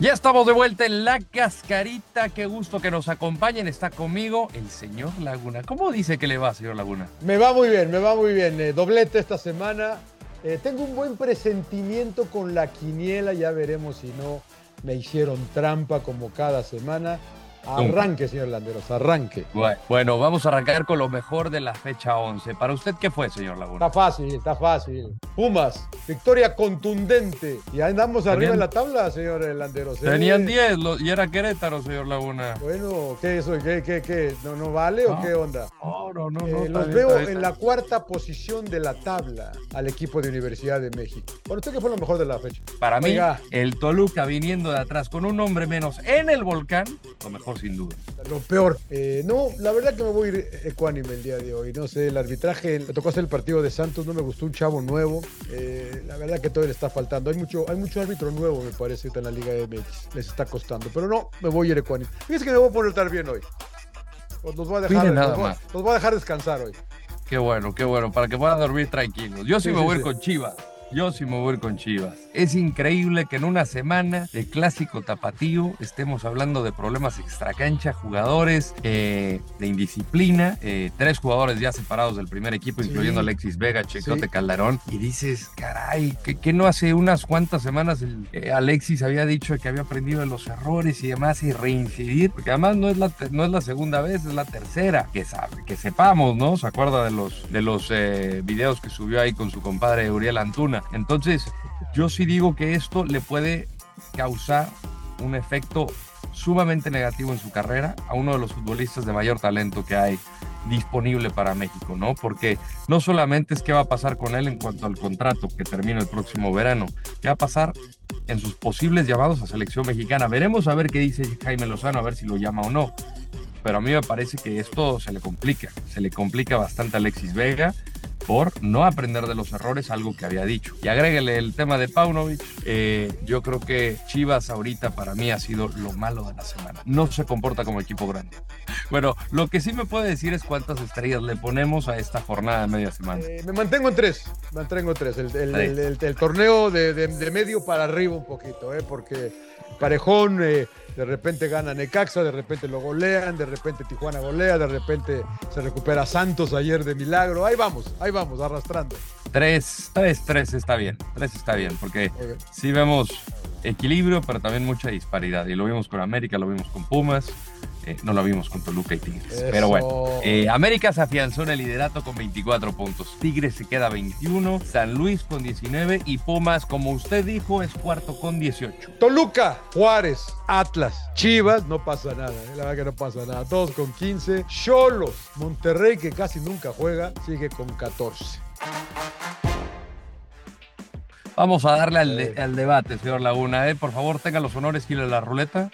Ya estamos de vuelta en la cascarita. Qué gusto que nos acompañen. Está conmigo el señor Laguna. ¿Cómo dice que le va, señor Laguna? Me va muy bien, me va muy bien. Eh, doblete esta semana. Eh, tengo un buen presentimiento con la quiniela. Ya veremos si no me hicieron trampa como cada semana. Arranque, señor Landeros, arranque. Bueno, vamos a arrancar con lo mejor de la fecha 11. ¿Para usted qué fue, señor Laguna? Está fácil, está fácil. Pumas, victoria contundente. Y andamos arriba en la tabla, señor Landeros. ¿eh? Tenían 10 y era Querétaro, señor Laguna. Bueno, ¿qué eso? ¿Qué, qué, qué? ¿No, no vale o qué onda? No, no, no. no eh, los veo en la cuarta posición de la tabla al equipo de Universidad de México. ¿Para usted qué fue lo mejor de la fecha? Para mí, el Toluca viniendo de atrás con un hombre menos en el volcán, lo mejor sin duda. Lo peor. Eh, no, la verdad que me voy a ir ecuánime el día de hoy. No sé, el arbitraje, me tocó hacer el partido de Santos, no me gustó un chavo nuevo. Eh, la verdad que todo le está faltando. Hay mucho, hay mucho árbitro nuevo, me parece, en la Liga MX. Les está costando. Pero no, me voy a ir ecuánime. Fíjense que me voy a poner estar bien hoy. Nos voy a dejar, nos voy a dejar descansar hoy. Qué bueno, qué bueno, para que puedan dormir tranquilos. Yo sí, me voy a ir con Chivas. Yo sí me voy con Chivas. Es increíble que en una semana de clásico tapatío estemos hablando de problemas extracancha, jugadores eh, de indisciplina, eh, tres jugadores ya separados del primer equipo, incluyendo Alexis Vega, Checote Calderón. Y dices, caray, que, no hace unas cuantas semanas eh, Alexis había dicho que había aprendido de los errores y demás y reincidir? Porque además no es la, no es la segunda vez, es la tercera. Que, sabe, que sepamos, ¿no? ¿Se acuerda de los, de los videos que subió ahí con su compadre Uriel Antuna? Entonces, yo sí digo que esto le puede causar un efecto sumamente negativo en su carrera a uno de los futbolistas de mayor talento que hay disponible para México, ¿no? Porque no solamente es qué va a pasar con él en cuanto al contrato que termina el próximo verano, qué va a pasar en sus posibles llamados a selección mexicana. Veremos a ver qué dice Jaime Lozano, a ver si lo llama o no. Pero a mí me parece que esto se le complica, se le complica bastante a Alexis Vega por no aprender de los errores, algo que había dicho. Y agréguele el tema de Paunovic. Eh, yo creo que Chivas ahorita para mí ha sido lo malo de la semana. No se comporta como equipo grande. Bueno, lo que sí me puede decir es cuántas estrellas le ponemos a esta jornada de media semana. Eh, me mantengo en tres, mantengo en tres. El, torneo de, medio para arriba un poquito, eh, porque Parejón de repente gana Necaxa, de repente lo golean, de repente Tijuana golea, de repente se recupera Santos ayer de milagro. Ahí vamos, ahí vamos, arrastrando. Tres, tres, tres está bien, tres está bien, porque sí vemos equilibrio, pero también mucha disparidad. Y lo vimos con América, lo vimos con Pumas, eh, no lo vimos con Toluca y Tigres. Pero bueno, eh, América se afianzó en el liderato con 24 puntos. Tigres se queda 21, San Luis con 19 y Pumas, como usted dijo, es cuarto con 18. Toluca, Juárez, Atlas, Chivas, no pasa nada, eh, la verdad que no pasa nada. Todos con 15. Cholos, Monterrey, que casi nunca juega, sigue con 14. Vamos a darle al, debate, señor Laguna. Por favor, tenga los honores, gire la ruleta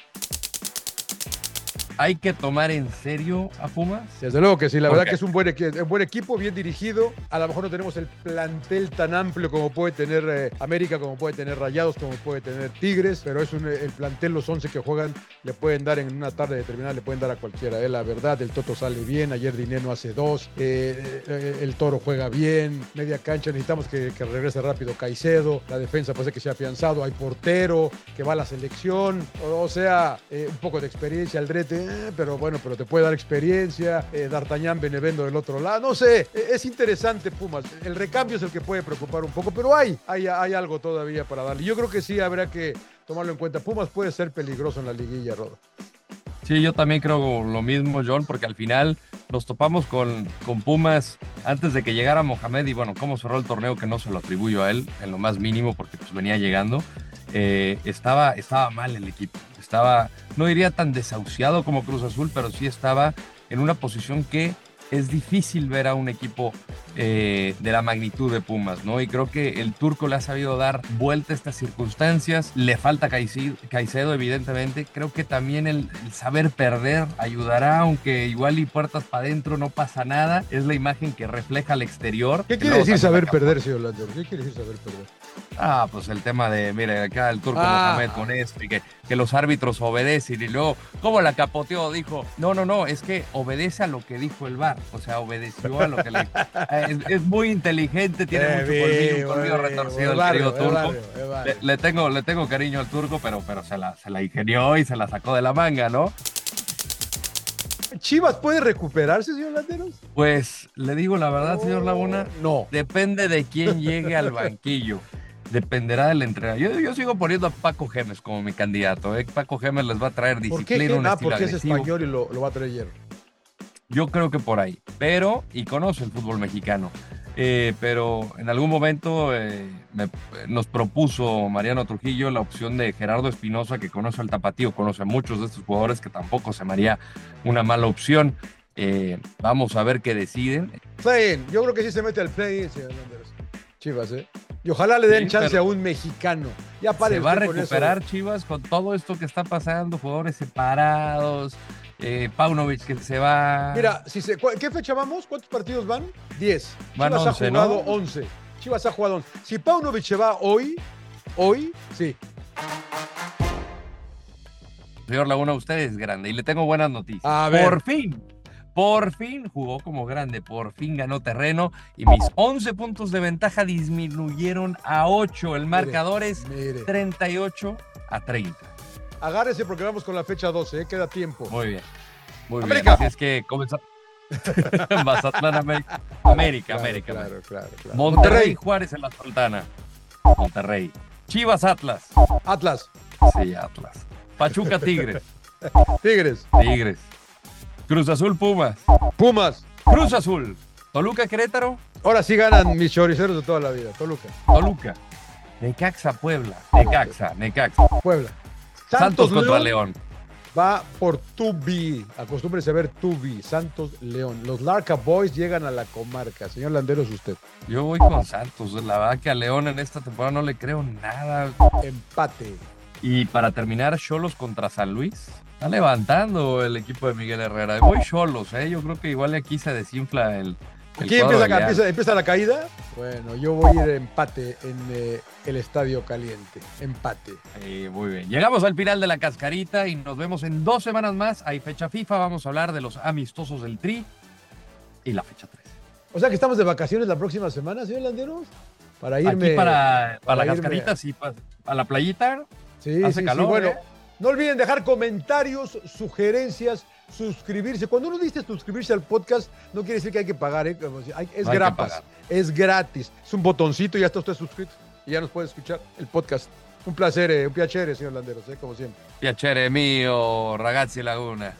hay que tomar en serio a Pumas? Desde luego que sí, la verdad que es un buen, buen, equipo, bien dirigido. A lo mejor no tenemos el plantel tan amplio como puede tener eh, América, como puede tener Rayados, como puede tener Tigres, pero es un, el plantel, los 11 que juegan, le pueden dar en una tarde determinada, le pueden dar a cualquiera. Eh, la verdad, el Toto sale bien, ayer Dineno hace dos, eh, el Toro juega bien, media cancha, necesitamos que, regrese rápido Caicedo, la defensa parece que se ha afianzado, hay portero, que va a la selección, o, sea, un poco de experiencia, Aldrete eh, pero bueno, pero te puede dar experiencia. Eh, D'Artagnan, Benevendo del otro lado. No sé, eh, es interesante Pumas. El recambio es el que puede preocupar un poco, pero hay, hay, hay algo todavía para darle. Yo creo que sí habrá que tomarlo en cuenta. Pumas puede ser peligroso en la liguilla, Rodo. Sí, yo también creo lo mismo, John, porque al final nos topamos con, con Pumas antes de que llegara Mohamed y bueno, cómo cerró el torneo que no se lo atribuyo a él en lo más mínimo porque pues venía llegando. estaba, estaba mal el equipo estaba, no diría tan desahuciado como Cruz Azul, pero sí estaba en una posición que es difícil ver a un equipo eh, de la magnitud de Pumas, ¿no? Y creo que el turco le ha sabido dar vuelta a estas circunstancias. Le falta Caicedo, evidentemente. Creo que también el, saber perder ayudará, aunque igual y puertas para adentro no pasa nada. Es la imagen que refleja al exterior. ¿Qué quiere decir saber perder, señor Lander? ¿Qué quiere decir saber perder? Ah, pues el tema de, mire, acá el turco ah. Mohamed con esto y que, que los árbitros obedecen y luego, ¿cómo la capoteó? Dijo, no, no, no, es que obedece a lo que dijo el VAR, o sea, obedeció a lo que le es, muy inteligente, tiene mucho colmillo, un colmillo retorcido el querido turco. Le, tengo, le tengo cariño al turco, pero, pero se, la, se la ingenió y se la sacó de la manga, ¿no? ¿Chivas puede recuperarse, señor Landeros? Pues le digo la verdad, señor Laguna. No. Depende de quién llegue al banquillo. Dependerá del entrenador. Yo, yo, sigo poniendo a Paco Gemes como mi candidato. ¿eh? Paco Gemes les va a traer disciplina. ¿Por qué? Ah, porque es español y lo, lo va a traer hierro. Yo creo que por ahí. Pero, y conoce el fútbol mexicano. Eh, pero en algún momento eh, nos propuso Mariano Trujillo la opción de Gerardo Espinosa, que conoce al tapatío, conoce a muchos de estos jugadores, que tampoco se me haría una mala opción. Eh, vamos a ver qué deciden. Play yo creo que sí se mete al play señor Chivas, ¿eh? Y ojalá le den chance a un mexicano. Ya se va a recuperar Chivas con todo esto que está pasando, jugadores separados, eh, Paunovic que se va. Mira, si se, ¿qué fecha vamos? ¿Cuántos partidos van? 10. Chivas ha jugado 11. Chivas ha jugado 11. Si Paunovic se va hoy, hoy, sí. Señor Laguna, usted es grande y le tengo buenas noticias. Por fin, por fin jugó como grande, por fin ganó terreno y mis 11 puntos de ventaja disminuyeron a 8. El marcador es 38 a 30. Agárrese porque vamos con la fecha 12, ¿eh? queda tiempo. Muy bien. Muy bien. Así es que comenzamos. Mazatlán, América. América, América. Claro, claro, claro. Monterrey, Juárez en la Sultana. Monterrey. Chivas, Atlas. Atlas. Sí, Atlas. Pachuca, Tigres. Tigres. Tigres. Cruz Azul, Pumas. Pumas. Cruz Azul. Toluca, Querétaro. Ahora sí ganan mis choriceros de toda la vida. Toluca. Toluca. Necaxa, Puebla. Necaxa, Necaxa. Puebla. Santos, contra León. Va por Tubi. Acostúmbrese a ver Tubi. Santos León. Los Larca Boys llegan a la comarca. Señor Landeros, usted. Yo voy con Santos. La verdad que a León en esta temporada no le creo nada. Empate. Y para terminar, Cholos contra San Luis. Está levantando el equipo de Miguel Herrera. Voy Cholos, ¿eh? Yo creo que igual aquí se desinfla el, Aquí empieza, empieza, la caída. Bueno, yo voy a ir empate en eh, el Estadio Caliente. Empate. muy bien. Llegamos al final de la cascarita y nos vemos en dos semanas más. Hay fecha FIFA. Vamos a hablar de los amistosos del Tri y la fecha 3. O sea que estamos de vacaciones la próxima semana, señor Landeros. Para irme. Aquí para, para, la cascarita, sí. Para, la playita. Sí, Hace calor. Bueno, ¿eh? no olviden dejar comentarios, sugerencias suscribirse. Cuando uno dice suscribirse al podcast, no quiere decir que hay que pagar, ¿eh? es gratis. Es gratis. Es un botoncito y ya está usted suscrito. Y ya nos puede escuchar el podcast. Un placer, eh, un piacere, señor Landeros, ¿eh? como siempre. Piacere mío, ragazzi Laguna.